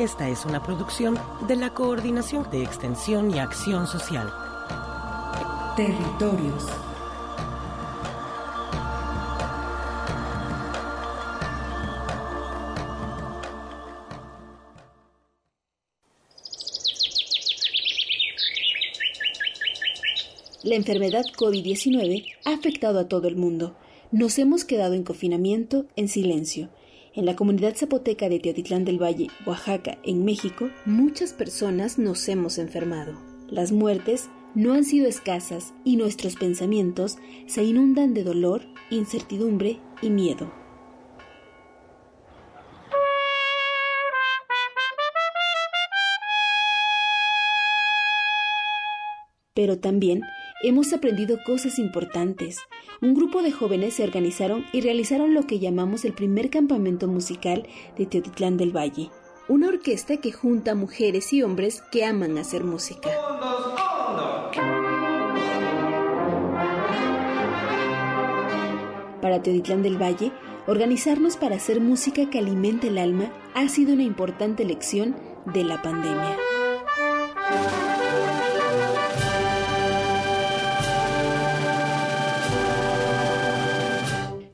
Esta es una producción de la Coordinación de Extensión y Acción Social. Territorios. La enfermedad COVID-19 ha afectado a todo el mundo. Nos hemos quedado en confinamiento, en silencio. En la comunidad zapoteca de Teotitlán del Valle, Oaxaca, en México, muchas personas nos hemos enfermado. Las muertes no han sido escasas y nuestros pensamientos se inundan de dolor, incertidumbre y miedo. Pero también hemos aprendido cosas importantes. Un grupo de jóvenes se organizaron y realizaron lo que llamamos el primer campamento musical de Teotitlán del Valle, una orquesta que junta mujeres y hombres que aman hacer música. Para Teotitlán del Valle, organizarnos para hacer música que alimente el alma ha sido una importante lección de la pandemia.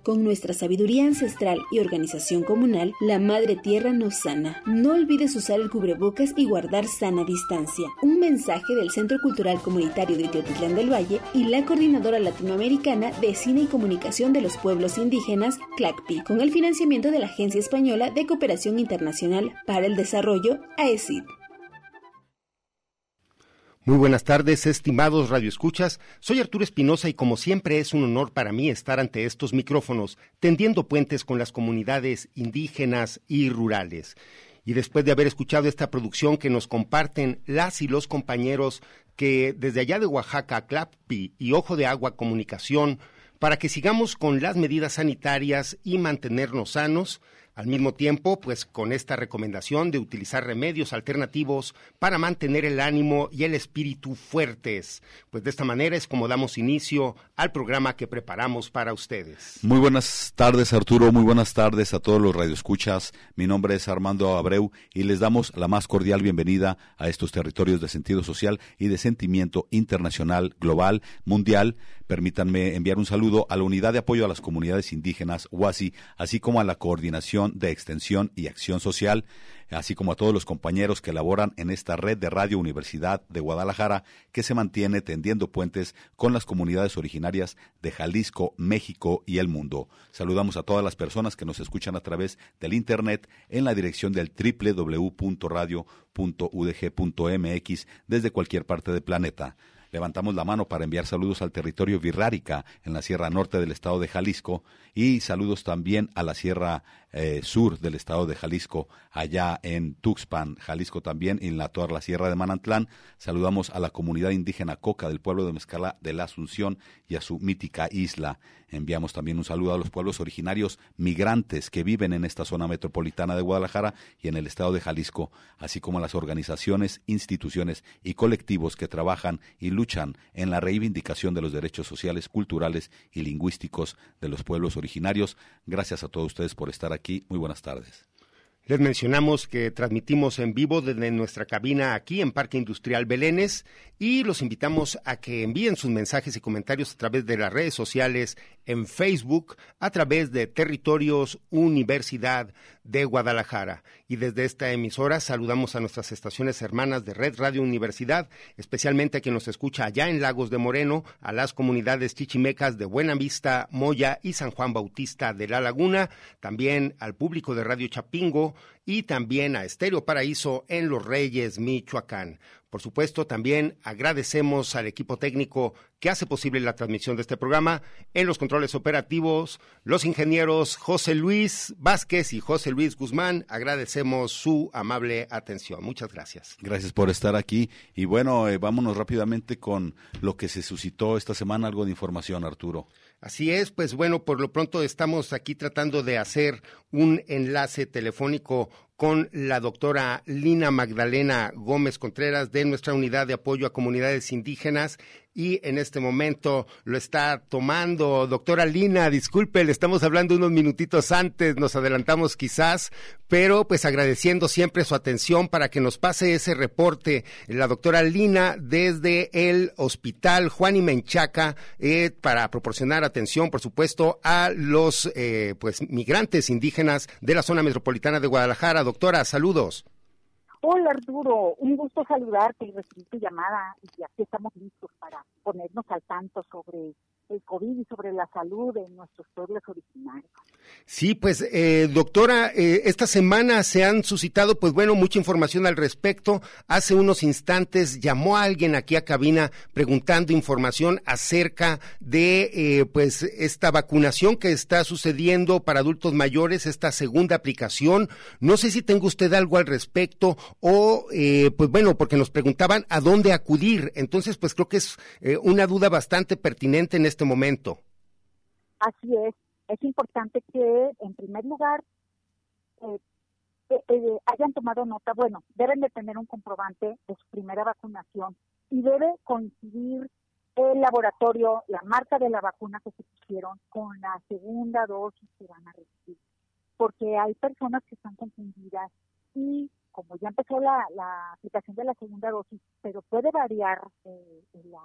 Con nuestra sabiduría ancestral y organización comunal, la Madre Tierra nos sana. No olvides usar el cubrebocas y guardar sana distancia. Un mensaje del Centro Cultural Comunitario de Teotitlán del Valle y la Coordinadora Latinoamericana de Cine y Comunicación de los Pueblos Indígenas, CLACPI, con el financiamiento de la Agencia Española de Cooperación Internacional para el Desarrollo, AECID. Muy buenas tardes, estimados radioescuchas. Soy Arturo Espinosa y como siempre es un honor para mí estar ante estos micrófonos, tendiendo puentes con las comunidades indígenas y rurales. Y después de haber escuchado esta producción que nos comparten las y los compañeros que desde allá de Oaxaca, Clapi y Ojo de Agua Comunicación, para que sigamos con las medidas sanitarias y mantenernos sanos, al mismo tiempo, pues con esta recomendación de utilizar remedios alternativos para mantener el ánimo y el espíritu fuertes. Pues de esta manera es como damos inicio al programa que preparamos para ustedes. Muy buenas tardes, Arturo. Muy buenas tardes a todos los radioescuchas. Mi nombre es Armando Abreu y les damos la más cordial bienvenida a estos territorios de sentido social y de sentimiento internacional, global, mundial. Permítanme enviar un saludo a la Unidad de Apoyo a las Comunidades Indígenas, UASI, así como a la Coordinación de Extensión y Acción Social, así como a todos los compañeros que laboran en esta red de Radio Universidad de Guadalajara, que se mantiene tendiendo puentes con las comunidades originarias de Jalisco, México y el mundo. Saludamos a todas las personas que nos escuchan a través del Internet en la dirección del www.radio.udg.mx desde cualquier parte del planeta. Levantamos la mano para enviar saludos al territorio Virrárica en la Sierra Norte del estado de Jalisco y saludos también a la Sierra eh, Sur del estado de Jalisco, allá en Tuxpan, Jalisco también, en la, toda la Sierra de Manantlán. Saludamos a la comunidad indígena Coca del pueblo de Mezcala de la Asunción y a su mítica isla. Enviamos también un saludo a los pueblos originarios migrantes que viven en esta zona metropolitana de Guadalajara y en el estado de Jalisco, así como a las organizaciones, instituciones y colectivos que trabajan y luchan en la reivindicación de los derechos sociales, culturales y lingüísticos de los pueblos originarios. Gracias a todos ustedes por estar aquí. Muy buenas tardes. Les mencionamos que transmitimos en vivo desde nuestra cabina aquí en Parque Industrial Belénes y los invitamos a que envíen sus mensajes y comentarios a través de las redes sociales en Facebook a través de Territorios Universidad de Guadalajara. Y desde esta emisora saludamos a nuestras estaciones hermanas de Red Radio Universidad, especialmente a quien nos escucha allá en Lagos de Moreno, a las comunidades chichimecas de Buena Vista, Moya y San Juan Bautista de La Laguna, también al público de Radio Chapingo y también a Estéreo Paraíso en Los Reyes, Michoacán. Por supuesto, también agradecemos al equipo técnico que hace posible la transmisión de este programa en los controles operativos, los ingenieros José Luis Vázquez y José Luis Guzmán. Agradecemos su amable atención. Muchas gracias. Gracias por estar aquí. Y bueno, eh, vámonos rápidamente con lo que se suscitó esta semana, algo de información, Arturo. Así es, pues bueno, por lo pronto estamos aquí tratando de hacer un enlace telefónico con la doctora Lina Magdalena Gómez Contreras de nuestra unidad de apoyo a comunidades indígenas y en este momento lo está tomando. Doctora Lina, disculpe, le estamos hablando unos minutitos antes, nos adelantamos quizás, pero pues agradeciendo siempre su atención para que nos pase ese reporte la doctora Lina desde el Hospital Juan y Menchaca eh, para proporcionar atención, por supuesto, a los eh, pues migrantes indígenas de la zona metropolitana de Guadalajara. Doctora, saludos. Hola Arturo, un gusto saludarte y recibir tu llamada. Y aquí estamos listos para ponernos al tanto sobre el COVID y sobre la salud de nuestros pueblos originarios. Sí, pues eh, doctora, eh, esta semana se han suscitado, pues bueno, mucha información al respecto. Hace unos instantes llamó alguien aquí a cabina preguntando información acerca de, eh, pues, esta vacunación que está sucediendo para adultos mayores, esta segunda aplicación. No sé si tenga usted algo al respecto o, pues bueno, porque nos preguntaban a dónde acudir. Entonces, pues creo que es una duda bastante pertinente en este momento. Así es es importante que, en primer lugar, eh, eh, eh, hayan tomado nota, bueno, deben de tener un comprobante de su primera vacunación y debe coincidir el laboratorio, la marca de la vacuna que se pusieron con la segunda dosis que van a recibir. Porque hay personas que están confundidas y como ya empezó la, aplicación de la segunda dosis, pero puede variar la,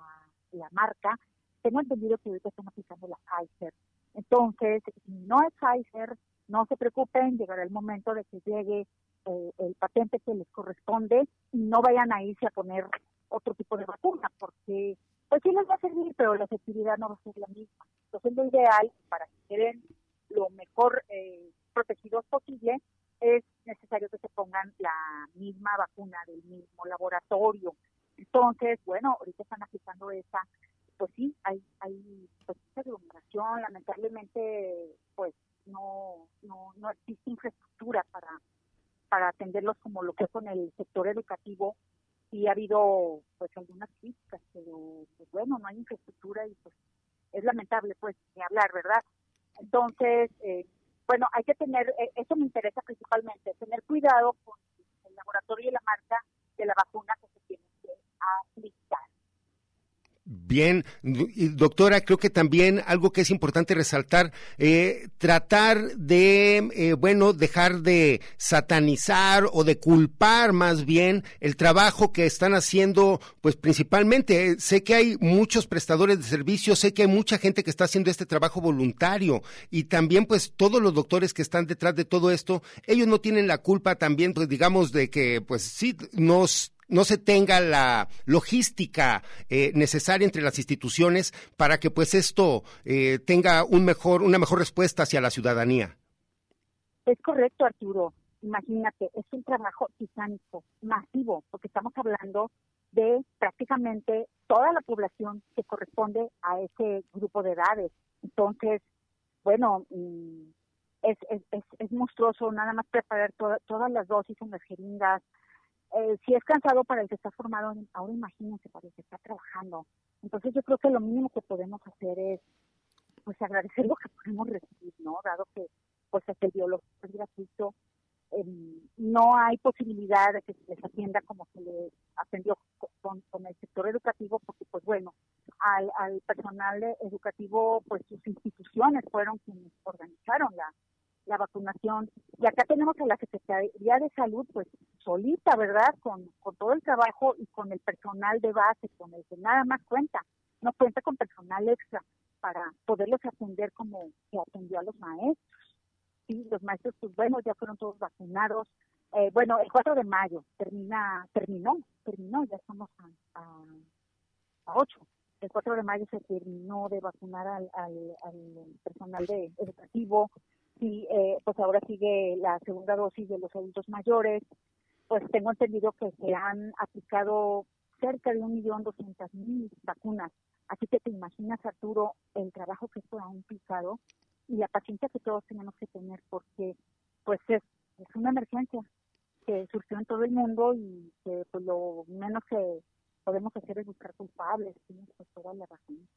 la marca, tengo entendido que ahorita están aplicando la Pfizer entonces, si no es Pfizer, no se preocupen, llegará el momento de que llegue eh, el patente que les corresponde y no vayan a irse a poner otro tipo de vacuna, porque pues sí les va a servir, pero la efectividad no va a ser la misma. Entonces, lo ideal para que queden lo mejor eh, protegidos posible es necesario que se pongan la misma vacuna del mismo laboratorio. Entonces, bueno, ahorita están aplicando esa pues sí, hay, hay pues, aglomeración, lamentablemente, pues no, no, no existe infraestructura para, para atenderlos como lo que es con el sector educativo. Sí ha habido pues algunas críticas, pero pues bueno, no hay infraestructura y pues es lamentable pues ni hablar, ¿verdad? Entonces, eh, bueno, hay que tener, eh, eso me interesa principalmente, tener cuidado con el laboratorio y la marca de la vacuna que se tiene que aplicar. Bien, doctora, creo que también algo que es importante resaltar, eh, tratar de, eh, bueno, dejar de satanizar o de culpar más bien el trabajo que están haciendo, pues principalmente, sé que hay muchos prestadores de servicios, sé que hay mucha gente que está haciendo este trabajo voluntario y también pues todos los doctores que están detrás de todo esto, ellos no tienen la culpa también, pues digamos, de que pues sí nos no se tenga la logística eh, necesaria entre las instituciones para que pues esto eh, tenga un mejor, una mejor respuesta hacia la ciudadanía. Es correcto, Arturo. Imagínate, es un trabajo titánico, masivo, porque estamos hablando de prácticamente toda la población que corresponde a ese grupo de edades. Entonces, bueno, mm, es, es, es, monstruoso nada más preparar todas las dosis en las jeringas, eh, si es cansado para el que está formado, ahora imagínense para el que está trabajando. Entonces yo creo que lo mínimo que podemos hacer es pues agradecer lo que podemos recibir, ¿no? Dado que pues el biológico es gratuito, em, no hay posibilidad de que se les atienda como se les atendió con, con el sector educativo, porque pues bueno, al, al personal educativo, pues sus instituciones fueron quienes organizaron la, la vacunación. Y acá tenemos a la Secretaría de Salud, pues solita, ¿verdad? Con, con todo el trabajo y con el personal de base, con el que nada más cuenta. No cuenta con personal extra. para poderlos atender como se atendió a los maestros. Sí, los maestros, pues bueno, ya fueron todos vacunados. Eh, bueno, el 4 de mayo termina, terminó, terminó, ya estamos a, a, a 8 el 4 de mayo se terminó de vacunar al, personal de educativo y eh, pues ahora sigue la segunda dosis de los adultos mayores. Pues tengo entendido que se han aplicado cerca de un millón doscientas mil vacunas. Así que te imaginas, Arturo, el trabajo que esto ha implicado y la paciencia que todos tenemos que tener porque pues es, es una emergencia que surgió en todo el mundo y que pues lo menos que podemos hacer es buscar culpables, tienes toda la razón.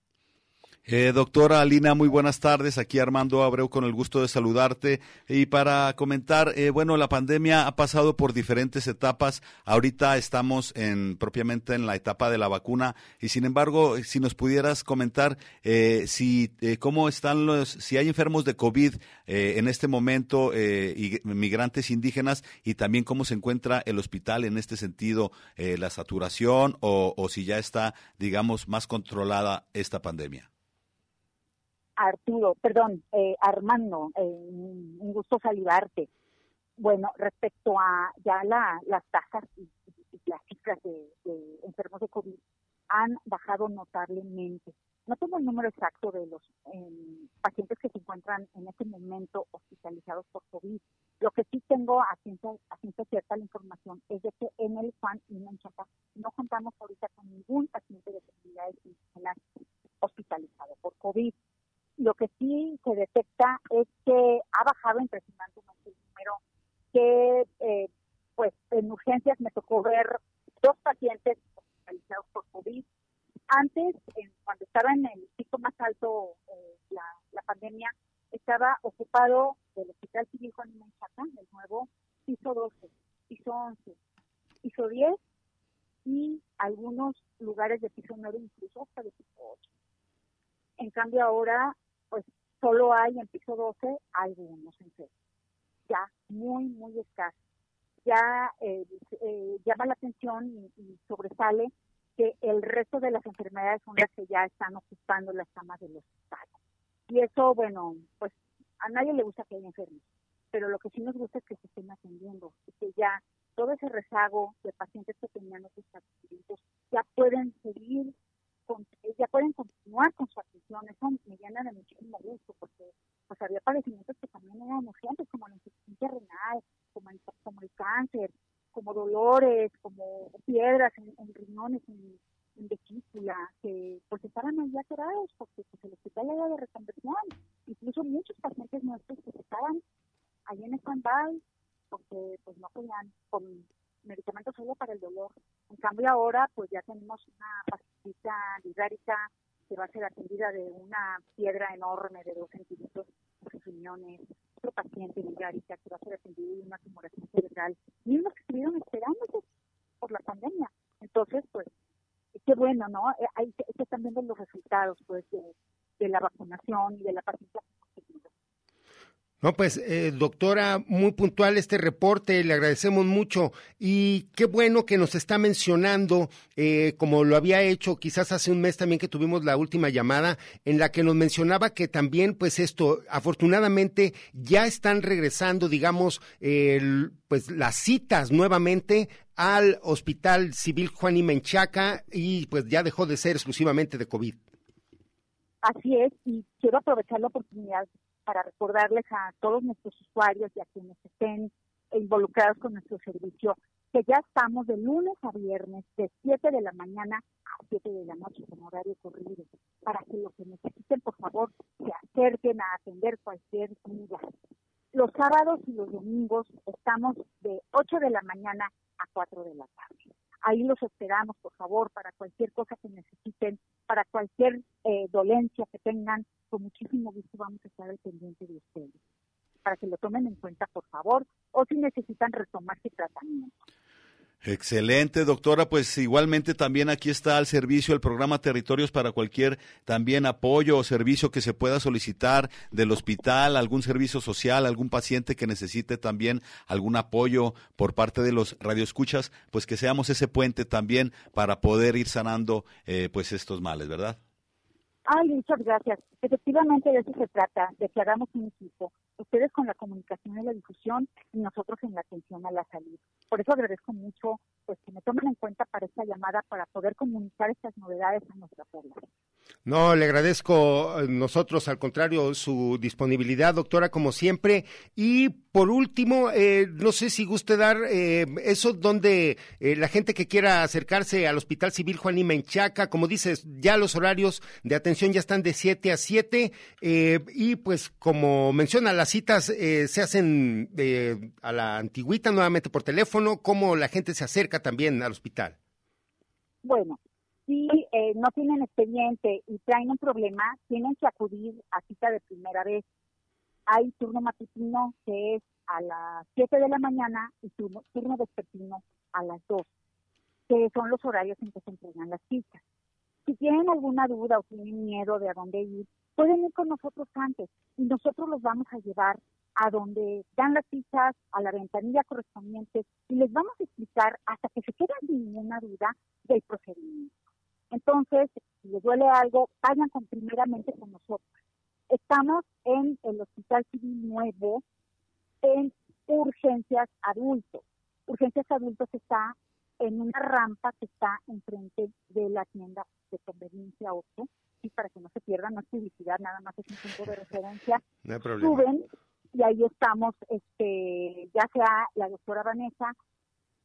Eh, doctora Alina, muy buenas tardes. Aquí Armando Abreu con el gusto de saludarte. Y para comentar, eh, bueno, la pandemia ha pasado por diferentes etapas. Ahorita estamos en propiamente en la etapa de la vacuna. Y sin embargo, si nos pudieras comentar eh, si cómo están los, si hay enfermos de COVID en este momento, y migrantes indígenas, y también cómo se encuentra el hospital en este sentido, la saturación o, o si ya está, digamos, más controlada esta pandemia. Arturo, perdón, eh, Armando, eh, un gusto saludarte. Bueno, respecto a ya la, las tasas y, las cifras de, enfermos de COVID han bajado notablemente. No tengo el número exacto de los em, pacientes que se encuentran en este momento hospitalizados por COVID. Lo que sí tengo a ciencia, cierta la información es de que en el FAN y en Chapa no contamos ahorita con ningún paciente de comunidades hospitalizado por COVID lo que sí se detecta es que ha bajado impresionantemente el número que, eh, pues, en urgencias me tocó ver dos pacientes hospitalizados por COVID. Antes, cuando estaba en el pico más alto eh, la, la, pandemia, estaba ocupado el Hospital Civil Juan Menchaca, el nuevo, piso 12, piso 11, piso 10 y algunos lugares de piso 9, incluso hasta de piso 8. En cambio ahora pues solo hay en piso 12 algunos enfermos, ya muy, muy escasos. Ya eh, eh, llama la atención y, sobresale que el resto de las enfermedades son las que ya están ocupando las camas del hospital. Y eso, bueno, pues a nadie le gusta que haya enfermos, pero lo que sí nos gusta es que se estén atendiendo, y que ya todo ese rezago de pacientes que tenían otros tratamientos ya pueden seguir ya pueden continuar con su atención. Eso me llena de muchísimo gusto porque pues había padecimientos que también eran urgentes, como la insuficiencia renal, como el, como el cáncer, como dolores, como piedras en, riñones, en, vesícula, que pues estaban ahí atorados porque pues, el hospital era de reconversión. Incluso muchos pacientes nuestros que estaban ahí en stand-by porque pues no podían con medicamentos solo para el dolor. En cambio ahora pues ya tenemos una virárica que va a ser atendida de una piedra enorme de dos centímetros en sus riñones, otro paciente virárica que va a ser atendido de una tumoración cerebral, mismos que estuvieron esperando por la pandemia. Entonces, pues, qué bueno, ¿no? Eh, ahí se, están viendo los resultados, pues, de, la vacunación y de la paciencia no, pues, eh, doctora, muy puntual este reporte, le agradecemos mucho y qué bueno que nos está mencionando, eh, como lo había hecho quizás hace un mes también que tuvimos la última llamada, en la que nos mencionaba que también, pues esto, afortunadamente ya están regresando, digamos, pues las citas nuevamente al Hospital Civil Juan y Menchaca y pues ya dejó de ser exclusivamente de COVID. Así es, y quiero aprovechar la oportunidad para recordarles a todos nuestros usuarios y a quienes estén involucrados con nuestro servicio que ya estamos de lunes a viernes de 7 de la mañana a 7 de la noche con horario corrido para que los que necesiten por favor se acerquen a atender cualquier duda. Los sábados y los domingos estamos de 8 de la mañana a 4 de la tarde. Ahí los esperamos, por favor, para cualquier cosa que necesiten, para cualquier eh, dolencia que tengan, con muchísimo gusto vamos a estar al pendiente de ustedes, para que lo tomen en cuenta, por favor, o si necesitan retomar su tratamiento. Excelente, doctora. Pues igualmente también aquí está al servicio el programa Territorios para cualquier también apoyo o servicio que se pueda solicitar del hospital, algún servicio social, algún paciente que necesite también algún apoyo por parte de los radioescuchas, pues que seamos ese puente también para poder ir sanando eh, pues estos males, ¿verdad? Ay, muchas gracias. Efectivamente de eso se trata, de que hagamos un equipo. Ustedes con la comunicación y la difusión y nosotros en la atención a la salud. Por eso agradezco mucho pues que me tomen en cuenta para esta llamada para poder comunicar estas novedades a nuestra población. No, le agradezco eh, nosotros, al contrario, su disponibilidad, doctora, como siempre. Y por último, eh, no sé si guste dar eh, eso donde la gente que quiera acercarse al Hospital Civil Juan y Menchaca, como dices, ya los horarios de atención ya están de 7 a 7 y pues como menciona, las citas se hacen a la antigüita nuevamente por teléfono, ¿cómo la gente se acerca también al hospital? Bueno, si eh, no tienen expediente y traen un problema, tienen que acudir a cita de primera vez. Hay turno matutino que es a las 7 de la mañana y turno, turno vespertino a las 2, que son los horarios en que se entregan las citas. Si tienen alguna duda o tienen miedo de a dónde ir, pueden ir con nosotros antes y nosotros los vamos a llevar a donde dan las citas, a la ventanilla correspondiente y les vamos a explicar hasta que se queden sin ninguna duda del procedimiento. Entonces, si les duele algo, vayan con primeramente con nosotros. Estamos en el Hospital Civil Nuevo, en urgencias adultos. Urgencias adultos está en una rampa que está enfrente de la tienda de conveniencia 8, para que no se pierdan, no es publicidad, nada más es un punto de referencia. No hay problema. Suben y ahí estamos, este, ya sea la doctora Vanessa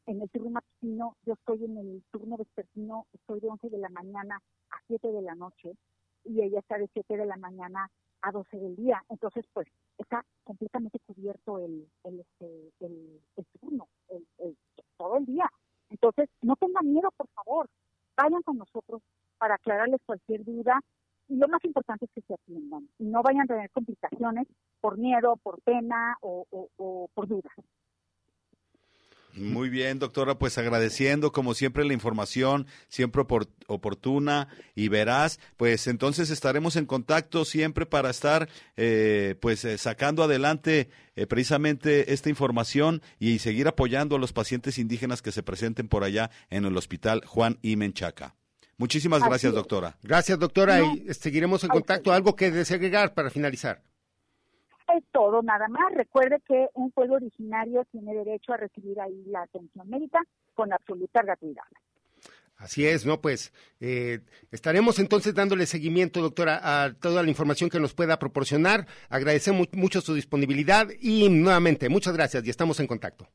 en el turno matutino, yo estoy en el turno vespertino, estoy de 11 de la mañana a 7 de la noche y ella está de 7 de la mañana a 12 del día. Entonces, pues, está completamente cubierto el, el, este, el, turno, el, todo el día. Entonces, no tengan miedo, por favor. Vayan con nosotros para aclararles cualquier duda. Y lo más importante es que se atiendan y no vayan a tener complicaciones por miedo, por pena o, por dudas. Muy bien, doctora, pues agradeciendo como siempre la información, siempre oportuna y veraz, pues entonces estaremos en contacto siempre para estar eh, pues eh, sacando adelante eh, precisamente esta información y seguir apoyando a los pacientes indígenas que se presenten por allá en el Hospital Juan y Muchísimas gracias, doctora. Gracias, doctora, y seguiremos en contacto. ¿Algo que desagregar para finalizar? es todo, nada más. Recuerde que un pueblo originario tiene derecho a recibir ahí la atención médica con absoluta gratuidad. Así es, ¿no? Pues eh, estaremos entonces dándole seguimiento, doctora, a toda la información que nos pueda proporcionar. Agradecemos mucho su disponibilidad y nuevamente, muchas gracias y estamos en contacto.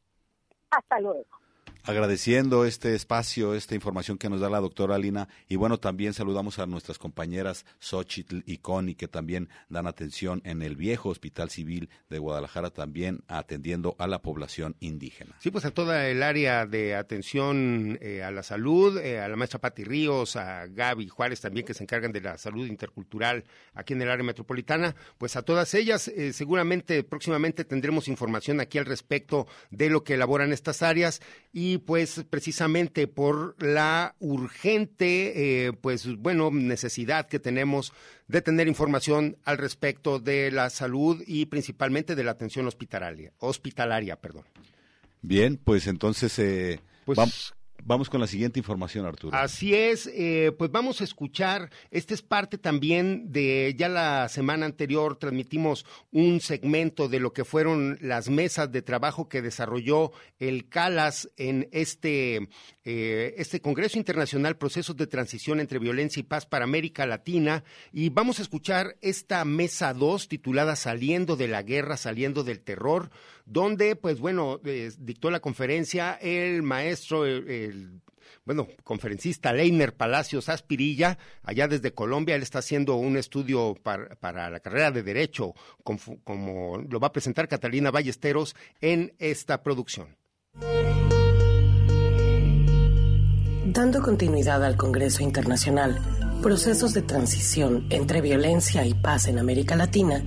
Hasta luego agradeciendo este espacio, esta información que nos da la doctora Alina. Y bueno, también saludamos a nuestras compañeras Xochitl y Connie, que también dan atención en el viejo Hospital Civil de Guadalajara, también atendiendo a la población indígena. Sí, pues a toda el área de atención eh, a la salud, eh, a la maestra Pati Ríos, a Gaby Juárez también, que se encargan de la salud intercultural aquí en el área metropolitana. Pues a todas ellas, eh, seguramente próximamente tendremos información aquí al respecto de lo que elaboran estas áreas y pues precisamente por la urgente, eh, pues bueno, necesidad que tenemos de tener información al respecto de la salud y principalmente de la atención hospitalaria, hospitalaria, perdón. Bien, pues entonces eh, pues, vamos Vamos con la siguiente información, Arturo. Así es, eh, pues vamos a escuchar, esta es parte también de, ya la semana anterior transmitimos un segmento de lo que fueron las mesas de trabajo que desarrolló el CALAS en este, eh, este Congreso Internacional Procesos de Transición entre Violencia y Paz para América Latina y vamos a escuchar esta mesa 2 titulada Saliendo de la Guerra, Saliendo del Terror, donde, pues bueno, dictó la conferencia el maestro, el, bueno, conferencista Leiner Palacios Aspirilla, allá desde Colombia. Él está haciendo un estudio para, la carrera de Derecho, como, lo va a presentar Catalina Ballesteros en esta producción. Dando continuidad al Congreso Internacional, Procesos de Transición entre Violencia y Paz en América Latina,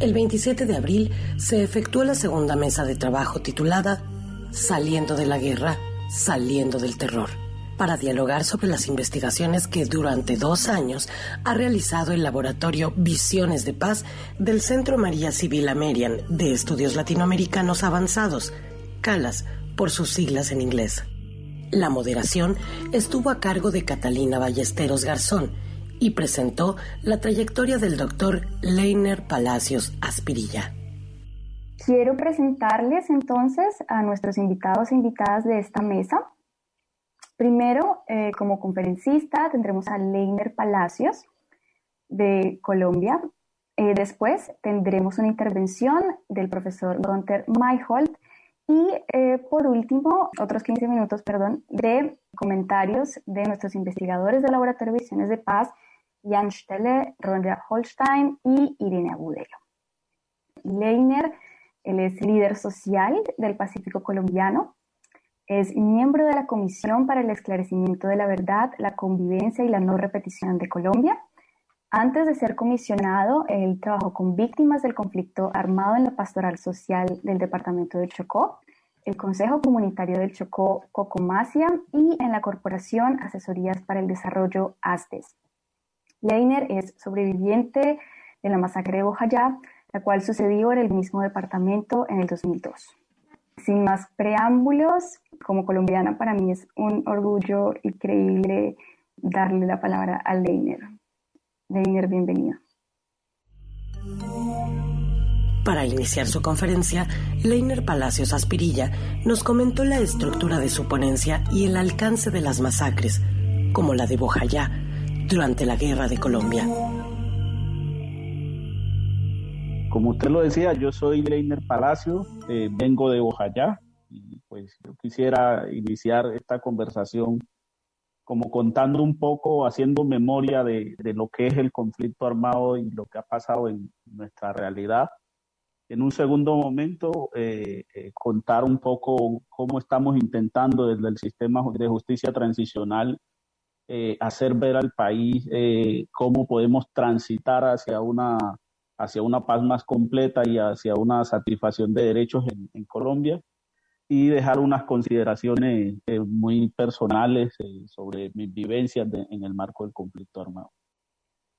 el 27 de abril se efectuó la segunda mesa de trabajo titulada Saliendo de la guerra, saliendo del terror, para dialogar sobre las investigaciones que durante dos años ha realizado el laboratorio Visiones de Paz del Centro María Civil Amerian de Estudios Latinoamericanos Avanzados, CALAS por sus siglas en inglés. La moderación estuvo a cargo de Catalina Ballesteros Garzón, y presentó la trayectoria del doctor Leiner Palacios Aspirilla. Quiero presentarles entonces a nuestros invitados e invitadas de esta mesa. Primero, eh, como conferencista, tendremos a Leiner Palacios de Colombia. Eh, después tendremos una intervención del profesor Gunther Mayholt y eh, por último, otros 15 minutos, perdón, de comentarios de nuestros investigadores del Laboratorio de Visiones de Paz, Jan Stelle, Ronja Holstein y Irene Agudelo. Leiner, él es líder social del Pacífico colombiano, es miembro de la Comisión para el Esclarecimiento de la Verdad, la Convivencia y la No Repetición de Colombia. Antes de ser comisionado, él trabajó con víctimas del conflicto armado en la pastoral social del departamento de Chocó, el Consejo Comunitario del Chocó, Cocomacia y en la Corporación Asesorías para el Desarrollo ASTES. Leiner es sobreviviente de la masacre de Bojayá, la cual sucedió en el mismo departamento en el 2002. Sin más preámbulos, como colombiana para mí es un orgullo increíble darle la palabra a Leiner. Leiner, bienvenido. Para iniciar su conferencia, Leiner Palacios Aspirilla nos comentó la estructura de su ponencia y el alcance de las masacres, como la de Bojayá, durante la Guerra de Colombia. Como usted lo decía, yo soy Leiner Palacio, eh, vengo de Bojayá y pues yo quisiera iniciar esta conversación como contando un poco, haciendo memoria de, lo que es el conflicto armado y lo que ha pasado en nuestra realidad. En un segundo momento, eh, eh, contar un poco cómo estamos intentando desde el sistema de justicia transicional eh, hacer ver al país cómo podemos transitar hacia una, hacia una paz más completa y hacia una satisfacción de derechos en Colombia y dejar unas consideraciones eh, muy personales eh, sobre mis vivencias en el marco del conflicto armado.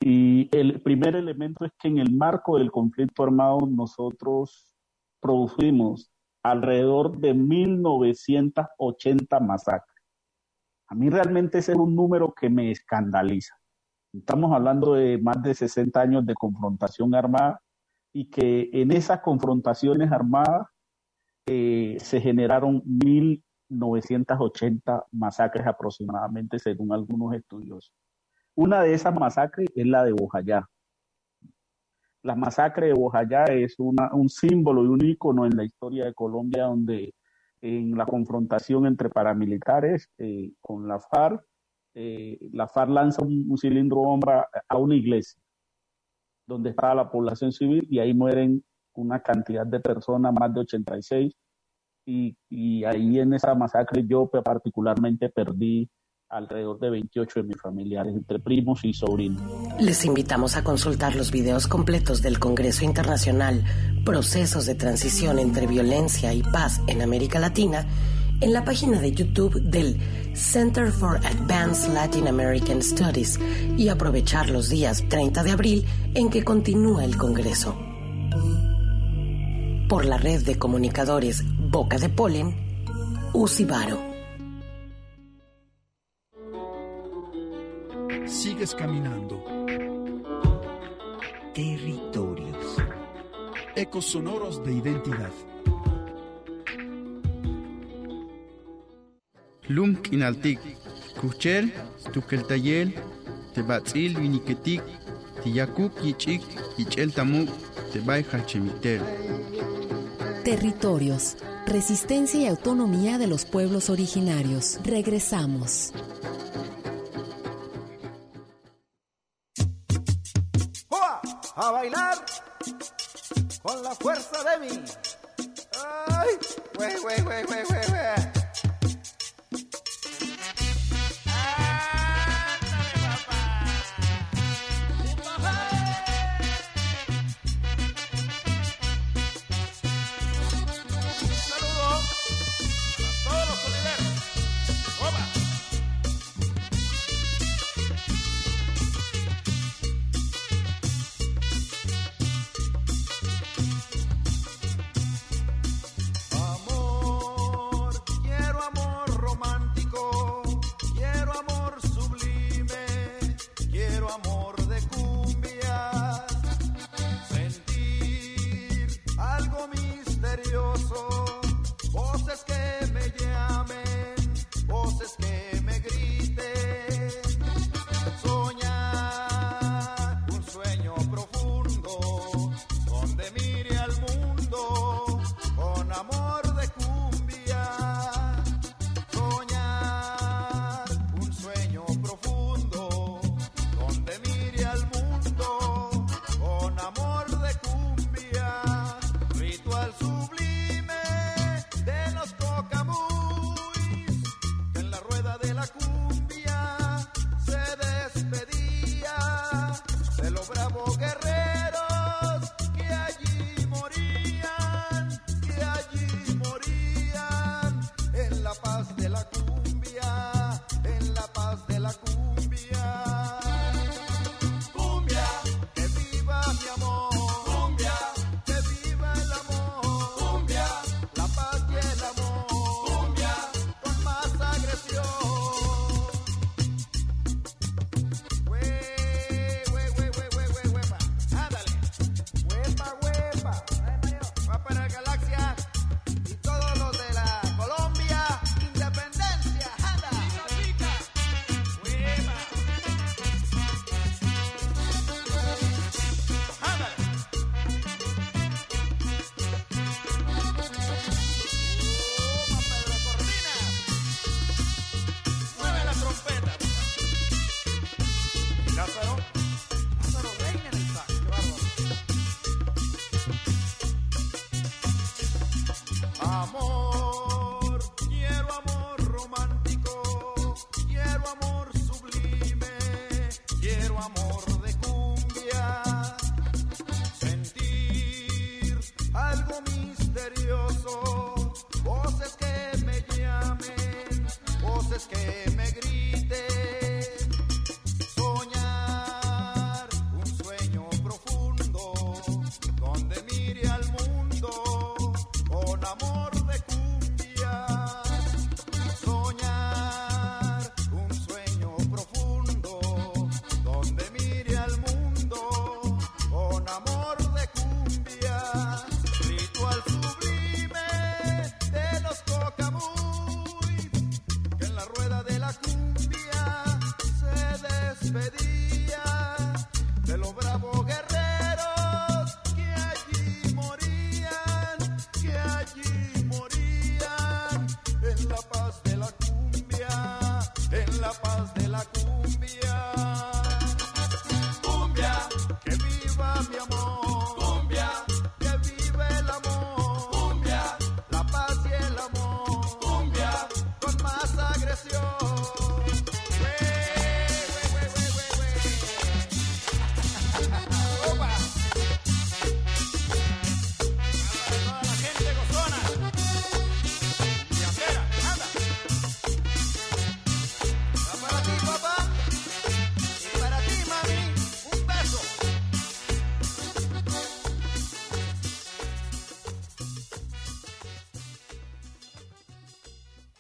Y el primer elemento es que en el marco del conflicto armado nosotros producimos alrededor de 1980 masacres. A mí realmente ese es un número que me escandaliza. Estamos hablando de más de 60 años de confrontación armada y que en esas confrontaciones armadas eh, se generaron 1.980 masacres aproximadamente, según algunos estudios. Una de esas masacres es la de Bojayá. La masacre de Bojayá es un símbolo y un ícono en la historia de Colombia, donde en la confrontación entre paramilitares eh, con la FARC, eh, la FARC lanza un, cilindro bomba a una iglesia donde estaba la población civil y ahí mueren una cantidad de personas, más de 86, y, y ahí en esa masacre yo particularmente perdí alrededor de 28 de mis familiares, entre primos y sobrinos. Les invitamos a consultar los videos completos del Congreso Internacional Procesos de Transición entre Violencia y Paz en América Latina en la página de YouTube del Center for Advanced Latin American Studies y aprovechar los días 30 de abril en que continúa el Congreso por la red de comunicadores Boca de Polen, Usibaro. Sigues caminando. Territorios. Ecos sonoros de identidad. Lum kinaltik, kuchel, tukeltayel, tebatzil viniketik, tiyakuk yichik, yichel tamuk, tebay hachemitel. Territorios, resistencia y autonomía de los pueblos originarios. Regresamos. Con la fuerza de mí. Ay, güey.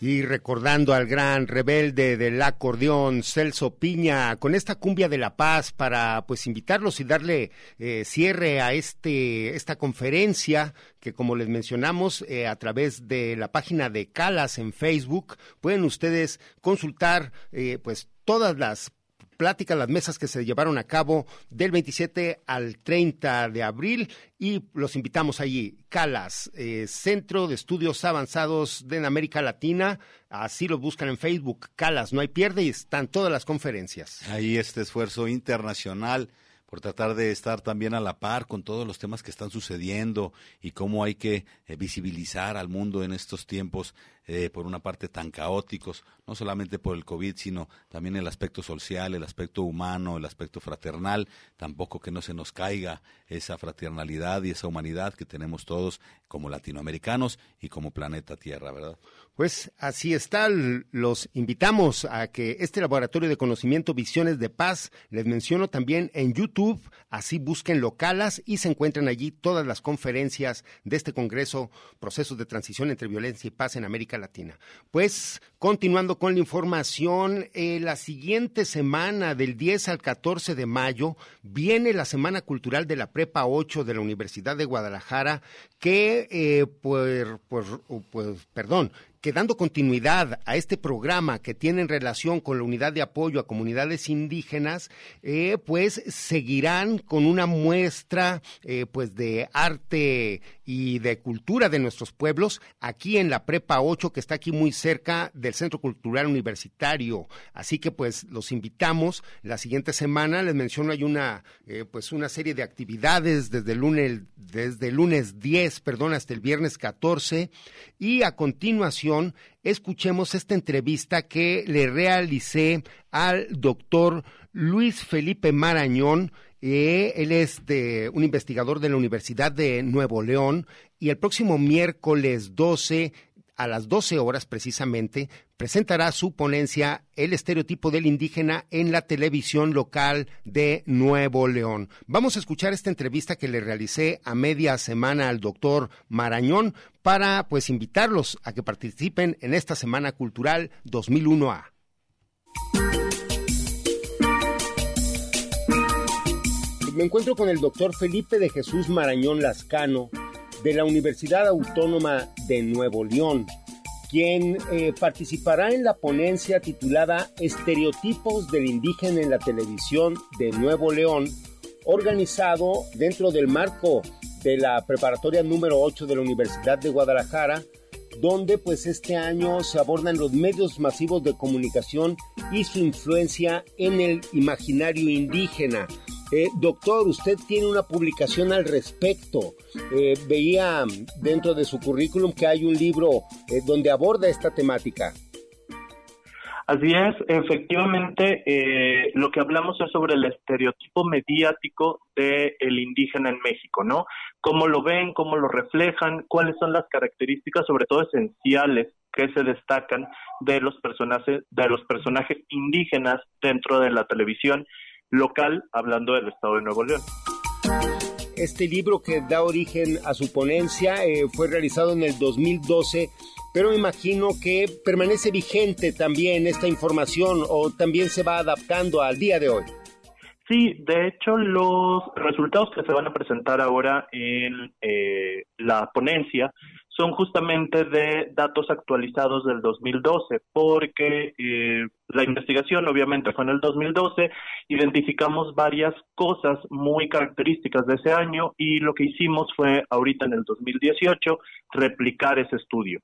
Y recordando al gran rebelde del acordeón, Celso Piña, con esta cumbia de la paz para pues invitarlos y darle eh, cierre a este esta conferencia que como les mencionamos eh, a través de la página de Calas en Facebook pueden ustedes consultar eh, pues todas las pláticas, las mesas que se llevaron a cabo del 27 al 30 de abril y los invitamos allí. CALAS, eh, Centro de Estudios Avanzados de América Latina, así lo buscan en Facebook, CALAS, no hay pierde y están todas las conferencias. Ahí este esfuerzo internacional por tratar de estar también a la par con todos los temas que están sucediendo y cómo hay que eh, visibilizar al mundo en estos tiempos, eh, por una parte tan caóticos, no solamente por el COVID, sino también el aspecto social, el aspecto humano, el aspecto fraternal, tampoco que no se nos caiga esa fraternalidad y esa humanidad que tenemos todos como latinoamericanos y como planeta Tierra, ¿verdad? Pues así está, los invitamos a que este laboratorio de conocimiento Visiones de Paz, les menciono también en YouTube, así busquen localas y se encuentran allí todas las conferencias de este Congreso, Procesos de Transición entre Violencia y Paz en América Latina. Pues continuando con la información, eh, la siguiente semana, del 10 al 14 de mayo, viene la Semana Cultural de la Prepa 8 de la Universidad de Guadalajara, que, eh, pues, pues, perdón, que dando continuidad a este programa que tiene en relación con la unidad de apoyo a comunidades indígenas, eh, pues seguirán con una muestra eh, pues de arte y de cultura de nuestros pueblos aquí en la Prepa 8 que está aquí muy cerca del Centro Cultural Universitario. Así que pues los invitamos la siguiente semana, les menciono hay una eh, pues una serie de actividades desde el lunes desde lunes 10, perdón, hasta el viernes 14 y a continuación escuchemos esta entrevista que le realicé al doctor Luis Felipe Marañón. Eh, él es un investigador de la Universidad de Nuevo León y el próximo miércoles 12 a las 12 horas precisamente, presentará su ponencia El estereotipo del indígena en la televisión local de Nuevo León. Vamos a escuchar esta entrevista que le realicé a media semana al doctor Marañón para pues invitarlos a que participen en esta Semana Cultural 2001A. Me encuentro con el doctor Felipe de Jesús Marañón Lascano, de la Universidad Autónoma de Nuevo León, quien eh, participará en la ponencia titulada Estereotipos del indígena en la televisión de Nuevo León, organizado dentro del marco de la preparatoria número 8 de la Universidad de Guadalajara, donde pues este año se abordan los medios masivos de comunicación y su influencia en el imaginario indígena. Eh, doctor, usted tiene una publicación al respecto. Eh, veía dentro de su currículum que hay un libro eh, donde aborda esta temática. Así es, efectivamente, lo que hablamos es sobre el estereotipo mediático del el indígena en México, ¿no? Cómo lo ven, cómo lo reflejan, cuáles son las características, sobre todo esenciales que se destacan de los personajes de los personajes indígenas dentro de la televisión local, hablando del Estado de Nuevo León. Este libro que da origen a su ponencia eh, fue realizado en el 2012, pero me imagino que permanece vigente también esta información o también se va adaptando al día de hoy. Sí, de hecho los resultados que se van a presentar ahora en eh, la ponencia son justamente de datos actualizados del 2012, porque eh, la investigación obviamente fue en el 2012, identificamos varias cosas muy características de ese año y lo que hicimos fue ahorita en el 2018 replicar ese estudio.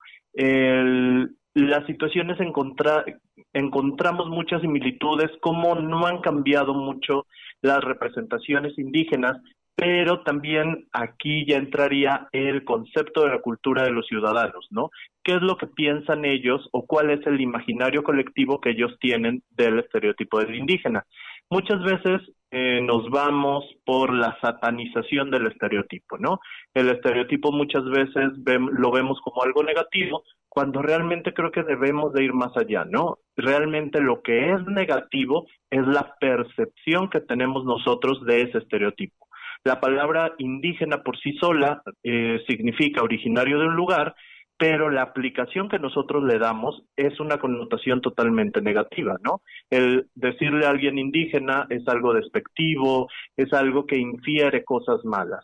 Las situaciones encontra, encontramos muchas similitudes, como no han cambiado mucho las representaciones indígenas, pero también aquí ya entraría el concepto de la cultura de los ciudadanos, ¿no? ¿Qué es lo que piensan ellos o cuál es el imaginario colectivo que ellos tienen del estereotipo del indígena? Muchas veces eh, nos vamos por la satanización del estereotipo, ¿no? El estereotipo muchas veces lo vemos como algo negativo, cuando realmente creo que debemos de ir más allá, ¿no? Realmente lo que es negativo es la percepción que tenemos nosotros de ese estereotipo. La palabra indígena por sí sola eh, significa originario de un lugar, pero la aplicación que nosotros le damos es una connotación totalmente negativa, ¿no? El decirle a alguien indígena es algo despectivo, es algo que infiere cosas malas,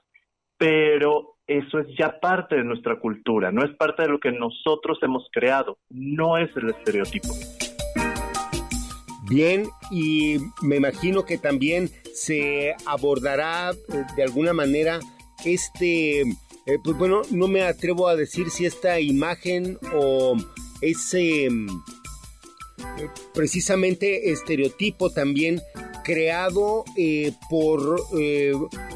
pero eso es ya parte de nuestra cultura, no es parte de lo que nosotros hemos creado, no es el estereotipo. Bien, y me imagino que también se abordará eh, de alguna manera este, eh, pues bueno, no me atrevo a decir si esta imagen o ese mm, eh, precisamente estereotipo también creado por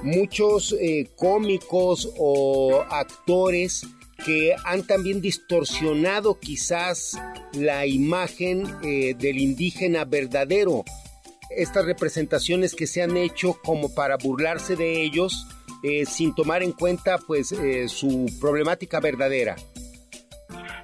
muchos cómicos o actores que han también distorsionado quizás la imagen del indígena verdadero estas representaciones que se han hecho como para burlarse de ellos eh, sin tomar en cuenta pues eh, su problemática verdadera.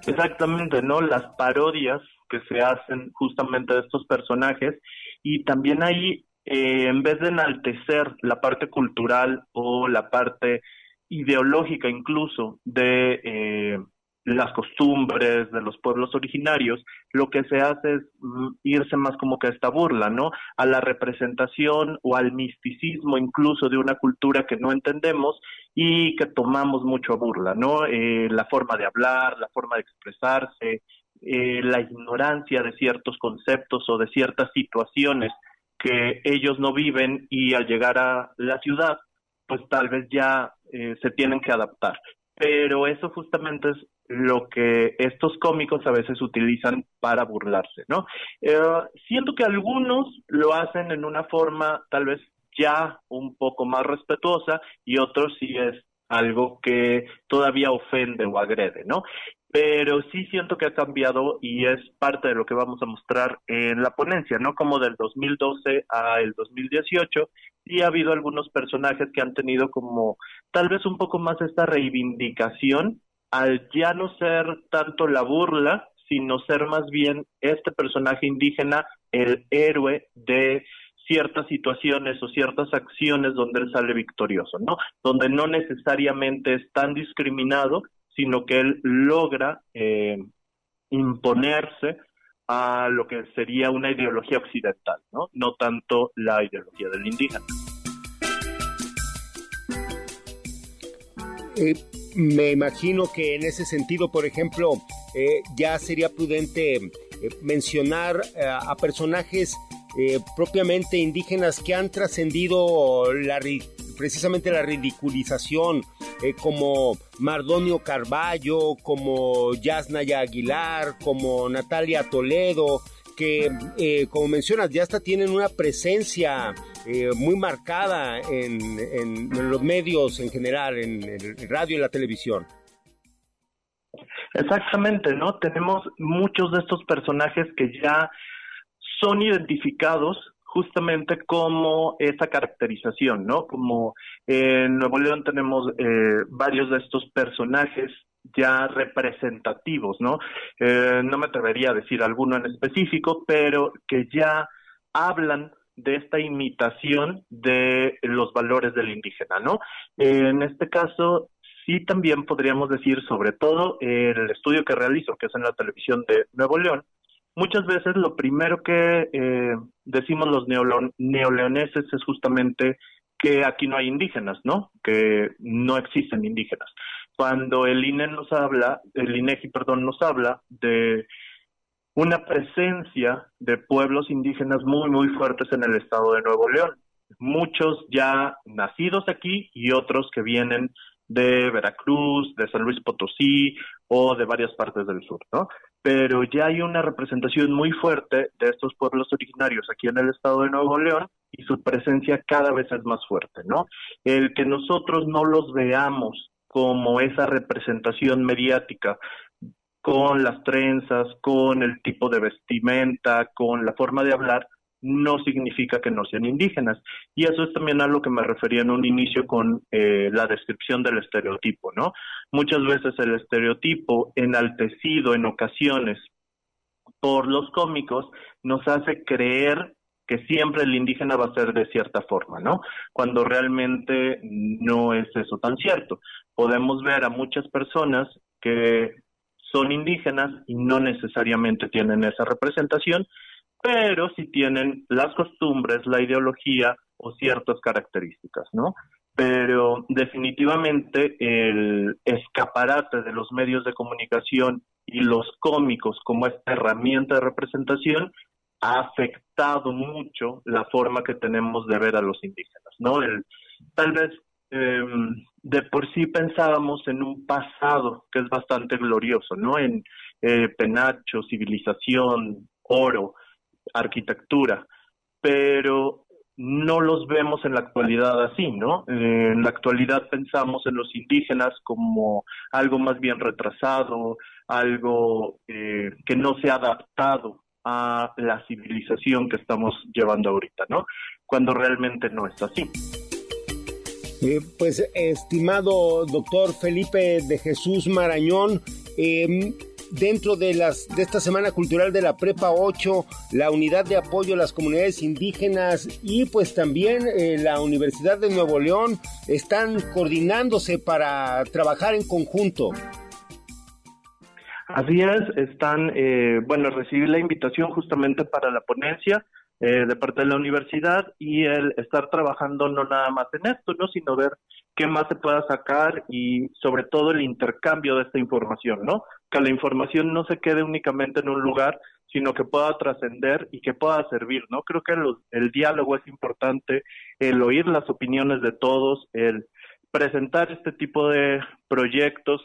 Exactamente, ¿no? Las parodias que se hacen justamente de estos personajes y también ahí eh, en vez de enaltecer la parte cultural o la parte ideológica incluso de las costumbres de los pueblos originarios, lo que se hace es mm, irse más como que a esta burla, ¿no? A la representación o al misticismo incluso de una cultura que no entendemos y que tomamos mucho a burla, ¿no? Eh, la forma de hablar, la forma de expresarse, eh, la ignorancia de ciertos conceptos o de ciertas situaciones que ellos no viven y al llegar a la ciudad, pues tal vez ya eh, se tienen que adaptar pero eso justamente es lo que estos cómicos a veces utilizan para burlarse, ¿no? Eh, siento que algunos lo hacen en una forma tal vez ya un poco más respetuosa y otros sí es algo que todavía ofende o agrede, ¿no? Pero sí siento que ha cambiado y es parte de lo que vamos a mostrar en la ponencia, ¿no? Como del 2012 al 2018, sí ha habido algunos personajes que han tenido como tal vez un poco más esta reivindicación al ya no ser tanto la burla, sino ser más bien este personaje indígena el héroe de ciertas situaciones o ciertas acciones donde él sale victorioso, ¿no? Donde no necesariamente es tan discriminado, sino que él logra eh, imponerse a lo que sería una ideología occidental, ¿no? No tanto la ideología del indígena. Eh, me imagino que en ese sentido, por ejemplo, eh, ya sería prudente eh, mencionar a personajes propiamente indígenas que han trascendido la, precisamente la ridiculización, como Mardonio Carballo, como Yasnaya Aguilar, como Natalia Toledo, que, como mencionas, ya hasta tienen una presencia eh, muy marcada en, los medios en general, en el radio y la televisión. Exactamente, ¿no? Tenemos muchos de estos personajes que ya son identificados justamente como esa caracterización, ¿no? Como en Nuevo León tenemos eh, varios de estos personajes ya representativos, ¿no? Eh, no me atrevería a decir alguno en específico, pero que ya hablan de esta imitación de los valores del indígena, ¿no? En este caso, sí también podríamos decir, sobre todo el estudio que realizo, que es en la televisión de Nuevo León, muchas veces lo primero que eh, decimos los neoleoneses es justamente que aquí no hay indígenas, ¿no? Que no existen indígenas. Cuando el INE nos habla, el INEGI, perdón, nos habla de una presencia de pueblos indígenas muy, muy fuertes en el estado de Nuevo León. Muchos ya nacidos aquí y otros que vienen de Veracruz, de San Luis Potosí o de varias partes del sur, ¿no? Pero ya hay una representación muy fuerte de estos pueblos originarios aquí en el estado de Nuevo León y su presencia cada vez es más fuerte, ¿no? El que nosotros no los veamos como esa representación mediática con las trenzas, con el tipo de vestimenta, con la forma de hablar, no significa que no sean indígenas. Y eso es también a lo que me refería en un inicio con eh, la descripción del estereotipo, ¿no? Muchas veces el estereotipo enaltecido en ocasiones por los cómicos nos hace creer que siempre el indígena va a ser de cierta forma, ¿no? Cuando realmente no es eso tan cierto. Podemos ver a muchas personas que son indígenas y no necesariamente tienen esa representación, pero sí tienen las costumbres, la ideología o ciertas características, ¿no? Pero definitivamente el escaparate de los medios de comunicación y los cómicos como esta herramienta de representación ha afectado mucho la forma que tenemos de ver a los indígenas, ¿no? El, tal vez em, de por sí pensábamos en un pasado que es bastante glorioso, ¿no? En eh, penacho, civilización, oro, arquitectura, pero no los vemos en la actualidad así, ¿no? en la actualidad pensamos en los indígenas como algo más bien retrasado, algo eh, que no se ha adaptado a la civilización que estamos llevando ahorita, ¿no? Cuando realmente no es así. Eh, pues, estimado doctor Felipe de Jesús Marañón, eh, dentro de, las, de esta Semana Cultural de la Prepa 8, la Unidad de Apoyo a las Comunidades Indígenas y pues también eh, la Universidad de Nuevo León están coordinándose para trabajar en conjunto. Así es, están, eh, bueno, recibí la invitación justamente para la ponencia eh, de parte de la universidad y el estar trabajando no nada más en esto, ¿no? Sino ver qué más se pueda sacar y sobre todo el intercambio de esta información, ¿no? Que la información no se quede únicamente en un lugar, sino que pueda trascender y que pueda servir, ¿no? Creo que el diálogo es importante, el oír las opiniones de todos, el presentar este tipo de proyectos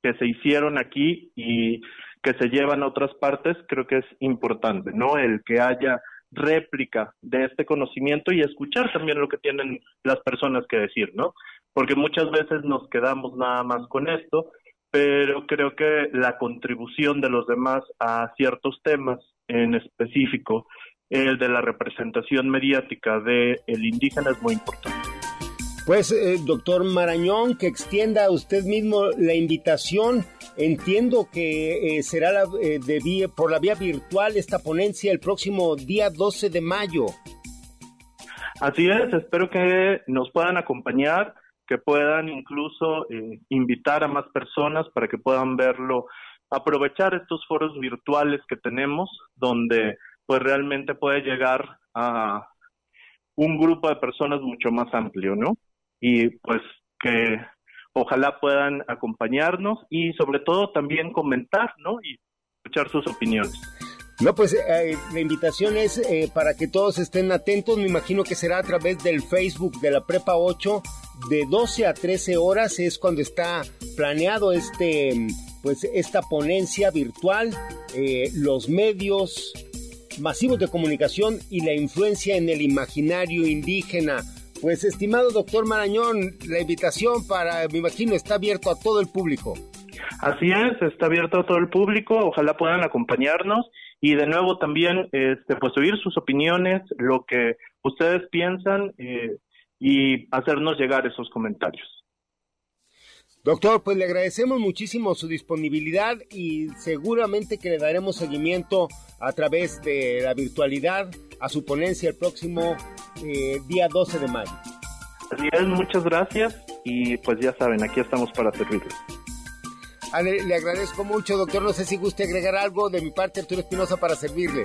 que se hicieron aquí y que se llevan a otras partes, creo que es importante, ¿no? El que haya réplica de este conocimiento y escuchar también lo que tienen las personas que decir, ¿no? Porque muchas veces nos quedamos nada más con esto, pero creo que la contribución de los demás a ciertos temas, en específico el de la representación mediática del el indígena es muy importante. Pues, eh, doctor Marañón, que extienda usted mismo la invitación. Entiendo que eh, será la, eh, de por la vía virtual esta ponencia el próximo día 12 de mayo. Así es, espero que nos puedan acompañar, que puedan incluso invitar a más personas para que puedan verlo, aprovechar estos foros virtuales que tenemos, donde pues realmente puede llegar a un grupo de personas mucho más amplio, ¿no? y pues que ojalá puedan acompañarnos y sobre todo también comentar, ¿no? Y escuchar sus opiniones. No, pues eh, la invitación es eh, para que todos estén atentos. Me imagino que será a través del Facebook de la Prepa 8 de 12 a 13 horas es cuando está planeado este, pues esta ponencia virtual, eh, los medios masivos de comunicación y la influencia en el imaginario indígena. Pues estimado doctor Marañón, la invitación para, me imagino, está abierto a todo el público. Así es, está abierto a todo el público, ojalá puedan acompañarnos y de nuevo también este, pues oír sus opiniones, lo que ustedes piensan eh, y hacernos llegar esos comentarios. Doctor, pues le agradecemos muchísimo su disponibilidad y seguramente que le daremos seguimiento a través de la virtualidad a su ponencia el próximo eh, día 12 de mayo. Bien, muchas gracias y pues ya saben, aquí estamos para servirles. Ale, le agradezco mucho, doctor. No sé si guste agregar algo de mi parte, Arturo Espinosa, para servirle.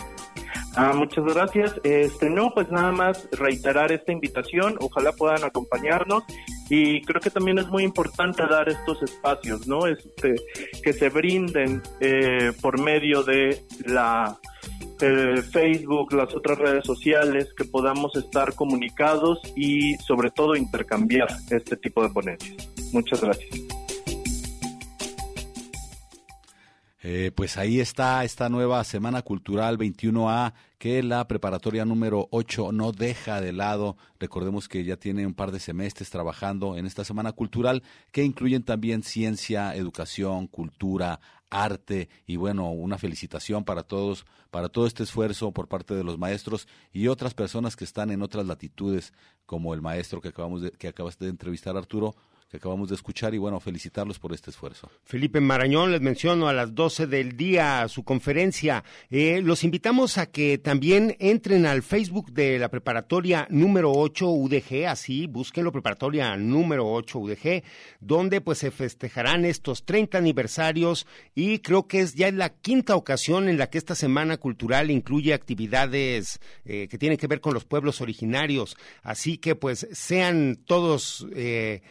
Ah, muchas gracias. Este, no, pues nada más reiterar esta invitación. Ojalá puedan acompañarnos y creo que también es muy importante dar estos espacios, ¿no? Este, que se brinden eh, por medio de la eh, Facebook, las otras redes sociales, que podamos estar comunicados y sobre todo intercambiar este tipo de ponencias. Muchas gracias. Eh, pues ahí está esta nueva Semana Cultural 21A que la preparatoria número 8 no deja de lado. Recordemos que ya tiene un par de semestres trabajando en esta Semana Cultural que incluyen también ciencia, educación, cultura, arte y bueno, una felicitación para todos, para todo este esfuerzo por parte de los maestros y otras personas que están en otras latitudes, como el maestro que acabamos de, que acabas de entrevistar Arturo, que acabamos de escuchar y bueno, felicitarlos por este esfuerzo. Felipe Marañón, les menciono a las 12 del día su conferencia. Eh, los invitamos a que también entren al Facebook de la preparatoria número 8 UDG, así, búsquenlo, preparatoria número 8 UDG, donde pues se festejarán estos 30 aniversarios y creo que es ya la quinta ocasión en la que esta Semana Cultural incluye actividades eh, que tienen que ver con los pueblos originarios. Así que pues sean todos... Eh,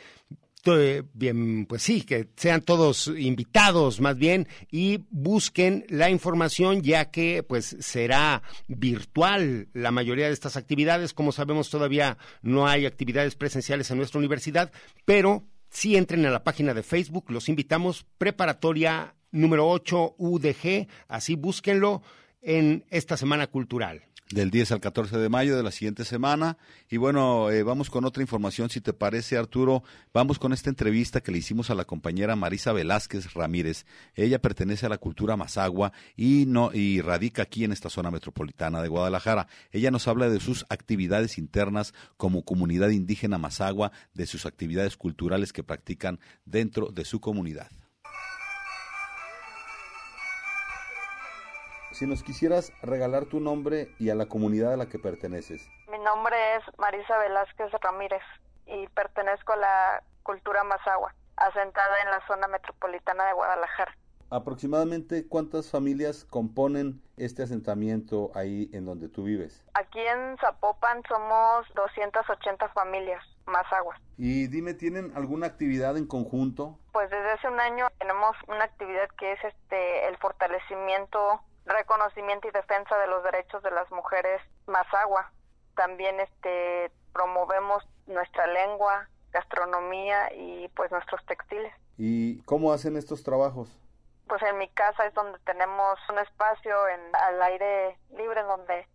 bien, pues sí, que sean todos invitados más bien y busquen la información ya que pues será virtual la mayoría de estas actividades. Como sabemos todavía no hay actividades presenciales en nuestra universidad, pero si entren a la página de Facebook, los invitamos, preparatoria número 8 UDG, así búsquenlo en esta semana cultural del 10 al 14 de mayo de la siguiente semana. Y bueno, eh, vamos con otra información, si te parece, Arturo. Vamos con esta entrevista que le hicimos a la compañera Marisa Velázquez Ramírez. Ella pertenece a la cultura mazagua y, no, y radica aquí en esta zona metropolitana de Guadalajara. Ella nos habla de sus actividades internas como comunidad indígena mazagua, de sus actividades culturales que practican dentro de su comunidad. Si nos quisieras regalar tu nombre y a la comunidad a la que perteneces. Mi nombre es Marisa Velázquez Ramírez y pertenezco a la cultura mazagua, asentada en la zona metropolitana de Guadalajara. ¿Aproximadamente cuántas familias componen este asentamiento ahí en donde tú vives? Aquí en Zapopan somos 280 familias mazaguas. Y dime, ¿tienen alguna actividad en conjunto? Pues desde hace un año tenemos una actividad que es este el fortalecimiento reconocimiento y defensa de los derechos de las mujeres Mazagua. También este promovemos nuestra lengua, gastronomía y pues nuestros textiles. ¿Y cómo hacen estos trabajos? Pues en mi casa es donde tenemos un espacio en, al aire libre donde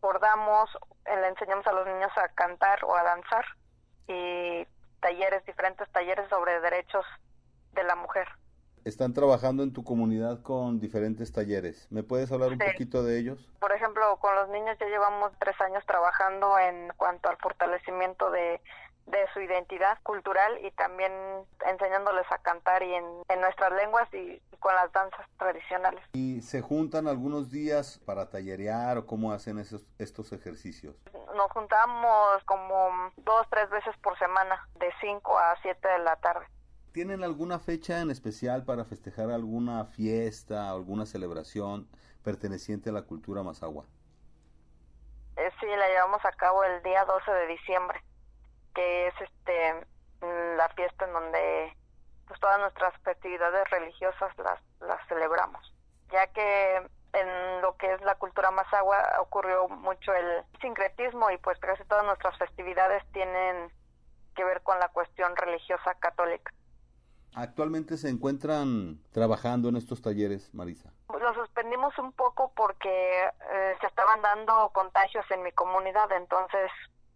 bordamos, eh, le enseñamos a los niños a cantar o a danzar y talleres, diferentes talleres sobre derechos de la mujer están trabajando en tu comunidad con diferentes talleres. ¿Me puedes hablar un poquito de ellos? Por ejemplo, con los niños ya llevamos tres años trabajando en cuanto al fortalecimiento de, su identidad cultural y también enseñándoles a cantar y en, nuestras lenguas y, con las danzas tradicionales. ¿Y se juntan algunos días para tallerear o cómo hacen esos, estos ejercicios? Nos juntamos como dos, tres veces por semana, de cinco a siete de la tarde. ¿Tienen alguna fecha en especial para festejar alguna fiesta, alguna celebración perteneciente a la cultura mazagua? Eh, sí, la llevamos a cabo el día 12 de diciembre, que es este la fiesta en donde pues todas nuestras festividades religiosas las, las celebramos, ya que en lo que es la cultura mazagua ocurrió mucho el sincretismo y pues casi todas nuestras festividades tienen que ver con la cuestión religiosa católica. ¿Actualmente se encuentran trabajando en estos talleres, Marisa? Lo suspendimos un poco porque eh, se estaban dando contagios en mi comunidad, entonces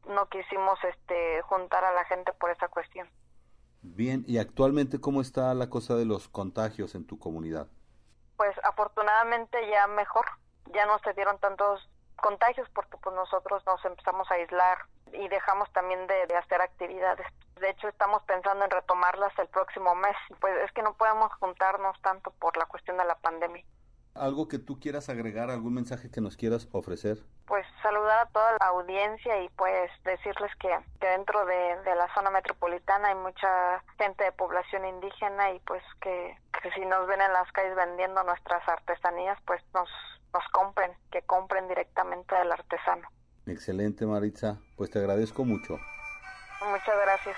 no quisimos este juntar a la gente por esa cuestión. Bien, ¿y actualmente cómo está la cosa de los contagios en tu comunidad? Pues afortunadamente ya mejor, ya no se dieron tantos contagios porque pues nosotros nos empezamos a aislar y dejamos también de, hacer actividades. De hecho estamos pensando en retomarlas el próximo mes. Pues es que no podemos juntarnos tanto por la cuestión de la pandemia. ¿Algo que tú quieras agregar, algún mensaje que nos quieras ofrecer? Pues saludar a toda la audiencia y pues decirles que, dentro de, la zona metropolitana hay mucha gente de población indígena y pues que, que si nos ven en las calles vendiendo nuestras artesanías, pues nos, nos compren, que compren directamente del artesano. Excelente Maritza, pues te agradezco mucho. Muchas gracias.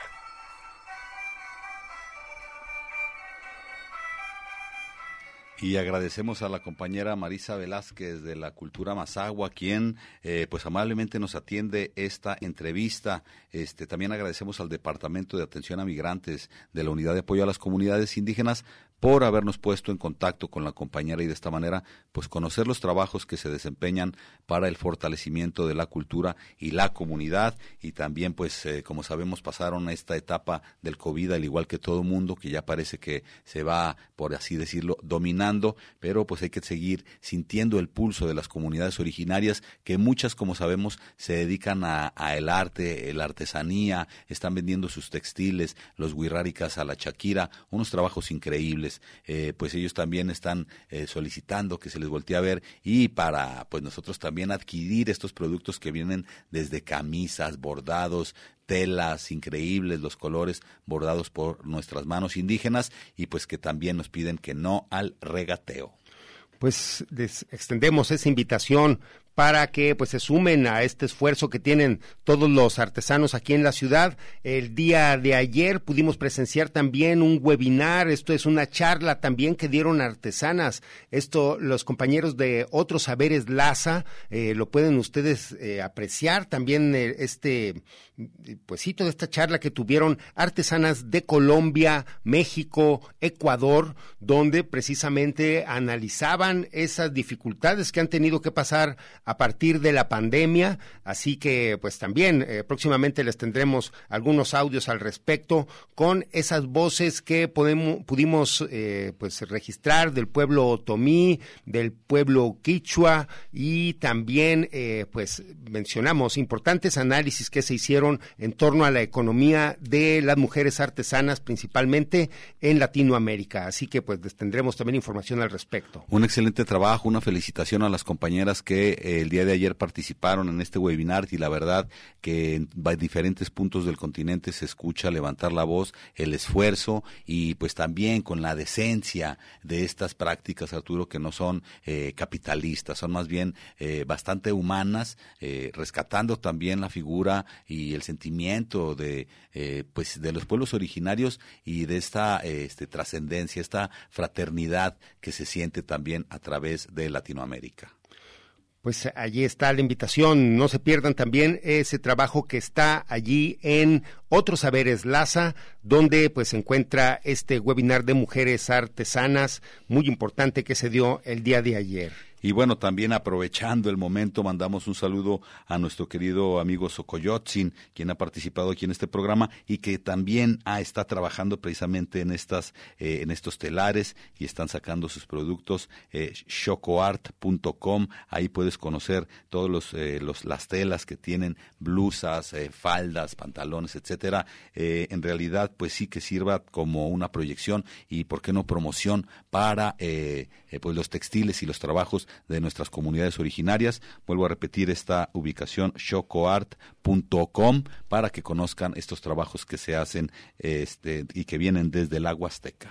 Y agradecemos a la compañera Marisa Velázquez de la Cultura Mazagua, quien eh, pues amablemente nos atiende esta entrevista. Este, también agradecemos al Departamento de Atención a Migrantes de la Unidad de Apoyo a las Comunidades Indígenas por habernos puesto en contacto con la compañera y de esta manera pues conocer los trabajos que se desempeñan para el fortalecimiento de la cultura y la comunidad y también pues eh, como sabemos pasaron esta etapa del COVID al igual que todo mundo que ya parece que se va por así decirlo dominando pero pues hay que seguir sintiendo el pulso de las comunidades originarias que muchas como sabemos se dedican a, el arte, la artesanía, están vendiendo sus textiles, los guirráricas a la Shakira, unos trabajos increíbles eh, pues ellos también están eh, solicitando que se les voltee a ver y para pues nosotros también adquirir estos productos que vienen desde camisas, bordados, telas increíbles, los colores bordados por nuestras manos indígenas y pues que también nos piden que no al regateo. Pues extendemos esa invitación para que pues se sumen a este esfuerzo que tienen todos los artesanos aquí en la ciudad. El día de ayer pudimos presenciar también un webinar, esto es una charla también que dieron artesanas. Esto los compañeros de Otros Saberes Laza eh, lo pueden ustedes eh, apreciar también eh, este pues sí, toda esta charla que tuvieron artesanas de Colombia, México, Ecuador, donde precisamente analizaban esas dificultades que han tenido que pasar a partir de la pandemia, así que pues también eh, próximamente les tendremos algunos audios al respecto con esas voces que podemos, pudimos eh, pues registrar del pueblo otomí, del pueblo quichua y también eh, pues mencionamos importantes análisis que se hicieron en torno a la economía de las mujeres artesanas principalmente en Latinoamérica, así que pues tendremos también información al respecto. Un excelente trabajo, una felicitación a las compañeras que el día de ayer participaron en este webinar y la verdad que en diferentes puntos del continente se escucha levantar la voz, el esfuerzo y pues también con la decencia de estas prácticas, Arturo, que no son eh, capitalistas, son más bien eh, bastante humanas, eh, rescatando también la figura y el sentimiento de pues de los pueblos originarios y de esta este, trascendencia, esta fraternidad que se siente también a través de Latinoamérica pues allí está la invitación. No se pierdan también ese trabajo que está allí en Otros Saberes Laza, donde pues se encuentra este webinar de mujeres artesanas muy importante que se dio el día de ayer. Y bueno, también aprovechando el momento, mandamos un saludo a nuestro querido amigo Sokoyotzin, quien ha participado aquí en este programa y que también ah, está trabajando precisamente en estas, eh, en estos telares y están sacando sus productos, eh, shocoart.com, ahí puedes conocer todos los, eh, los, las telas que tienen, blusas, faldas, pantalones, etcétera. en realidad, pues sí que sirva como una proyección y, ¿por qué no, promoción para pues los textiles y los trabajos de nuestras comunidades originarias. Vuelvo a repetir esta ubicación, chocoart.com, para que conozcan estos trabajos que se hacen este, y que vienen desde el agua azteca.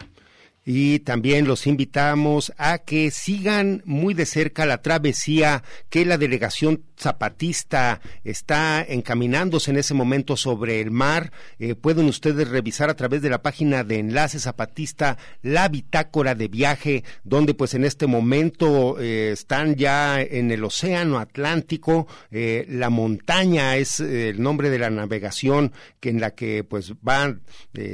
Y también los invitamos a que sigan muy de cerca la travesía que la delegación zapatista está encaminándose en ese momento sobre el mar. Eh, pueden ustedes revisar a través de la página de Enlace Zapatista la bitácora de viaje, donde pues en este momento eh, están ya en el Océano Atlántico. Eh, la montaña es el nombre de la navegación que en la que pues van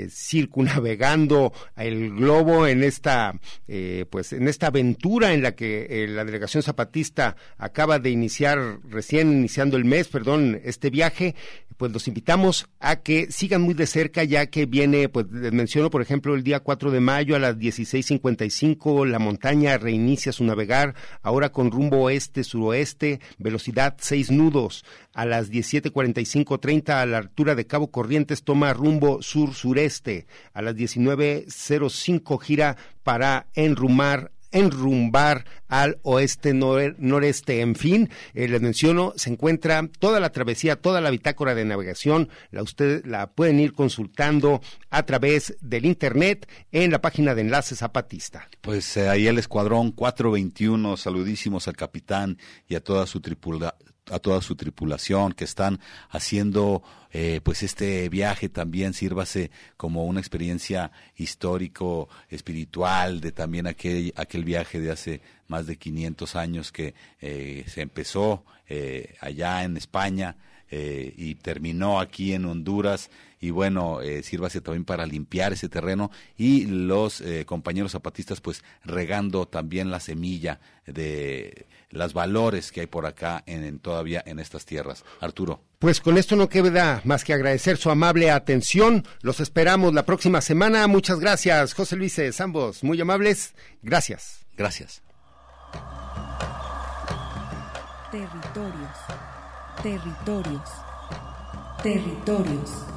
circunavegando el globo en esta, eh, pues, en esta aventura en la que eh, la delegación zapatista acaba de iniciar, recién iniciando el mes, perdón, este viaje, pues los invitamos a que sigan muy de cerca, ya que viene, pues les menciono, por ejemplo, el día 4 de mayo a las 16.55, la montaña reinicia su navegar, ahora con rumbo oeste-suroeste, velocidad 6 nudos. A las 17.45.30 a la altura de Cabo Corrientes toma rumbo sur-sureste. A las 19.05 gira para enrumar enrumbar al oeste noreste. En fin, eh, les menciono, se encuentra toda la travesía, toda la bitácora de navegación, la ustedes la pueden ir consultando a través del internet en la página de Enlace Zapatista. Pues eh, ahí el escuadrón 421, saludísimos al capitán y a toda su tripulación a toda su tripulación que están haciendo eh, pues este viaje también sírvase como una experiencia histórico espiritual de también aquel aquel viaje de hace más de 500 años que eh, se empezó eh, allá en España y terminó aquí en Honduras y bueno, eh, sírvase también para limpiar ese terreno y los eh, compañeros zapatistas pues regando también la semilla de los valores que hay por acá en, todavía en estas tierras. Arturo. Pues con esto no queda más que agradecer su amable atención. Los esperamos la próxima semana. Muchas gracias, José Luis, ambos muy amables. Gracias. Gracias. Territorios. Territorios. Territorios.